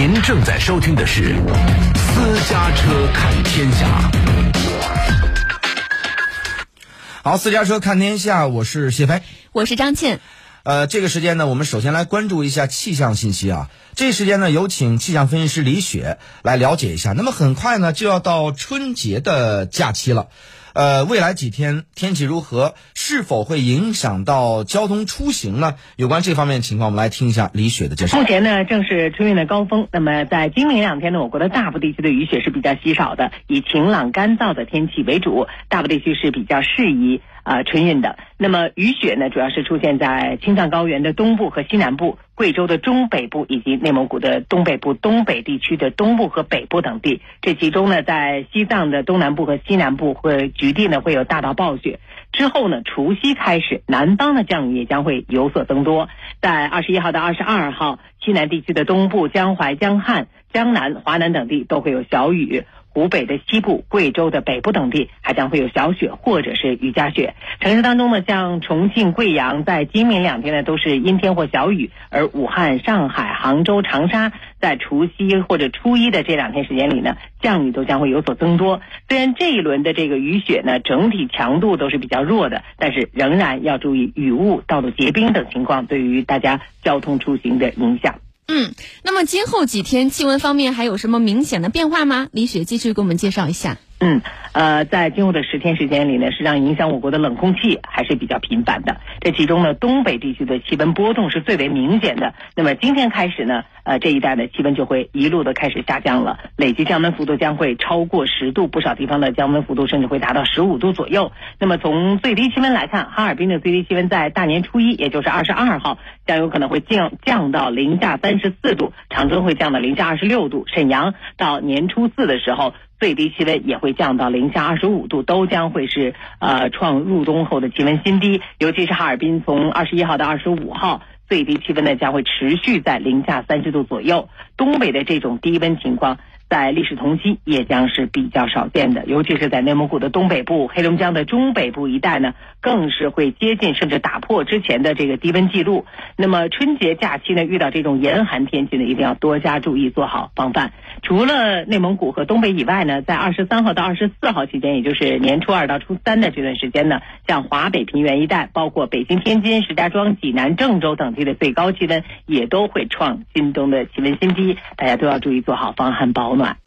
您正在收听的是《私家车看天下》。好，私家车看天下，我是谢飞，我是张倩。呃，这个时间呢，我们首先来关注一下气象信息啊。这时间呢，有请气象分析师李雪来了解一下。那么很快呢，就要到春节的假期了。呃，未来几天天气如何？是否会影响到交通出行呢？有关这方面情况，我们来听一下李雪的介绍。目前呢，正是春运的高峰。那么在今明两天呢，我国的大部地区的雨雪是比较稀少的，以晴朗干燥的天气为主，大部地区是比较适宜。啊，春运的。那么雨雪呢，主要是出现在青藏高原的东部和西南部、贵州的中北部以及内蒙古的东北部、东北地区的东部和北部等地。这其中呢，在西藏的东南部和西南部会局地呢会有大到暴雪。之后呢，除夕开始，南方的降雨也将会有所增多。在二十一号到二十二号，西南地区的东部、江淮、江汉、江南、华南等地都会有小雨。湖北的西部、贵州的北部等地还将会有小雪或者是雨夹雪。城市当中呢，像重庆、贵阳在今明两天呢都是阴天或小雨，而武汉、上海、杭州、长沙在除夕或者初一的这两天时间里呢，降雨都将会有所增多。虽然这一轮的这个雨雪呢整体强度都是比较弱的，但是仍然要注意雨雾、道路结冰等情况对于大家交通出行的影响。嗯，那么今后几天气温方面还有什么明显的变化吗？李雪继续给我们介绍一下。嗯，呃，在今后的十天时间里呢，实际上影响我国的冷空气还是比较频繁的。这其中呢，东北地区的气温波动是最为明显的。那么今天开始呢，呃，这一带的气温就会一路的开始下降了，累计降温幅度将会超过十度，不少地方的降温幅度甚至会达到十五度左右。那么从最低气温来看，哈尔滨的最低气温在大年初一，也就是二十二号，将有可能会降降到零下三十四度，长春会降到零下二十六度，沈阳到年初四的时候。最低气温也会降到零下二十五度，都将会是呃创入冬后的气温新低。尤其是哈尔滨，从二十一号到二十五号，最低气温呢将会持续在零下三十度左右。东北的这种低温情况。在历史同期也将是比较少见的，尤其是在内蒙古的东北部、黑龙江的中北部一带呢，更是会接近甚至打破之前的这个低温记录。那么春节假期呢，遇到这种严寒天气呢，一定要多加注意，做好防范。除了内蒙古和东北以外呢，在二十三号到二十四号期间，也就是年初二到初三的这段时间呢，像华北平原一带，包括北京、天津、石家庄、济南、郑州等地的最高气温也都会创今冬的气温新低，大家都要注意做好防寒保暖。much.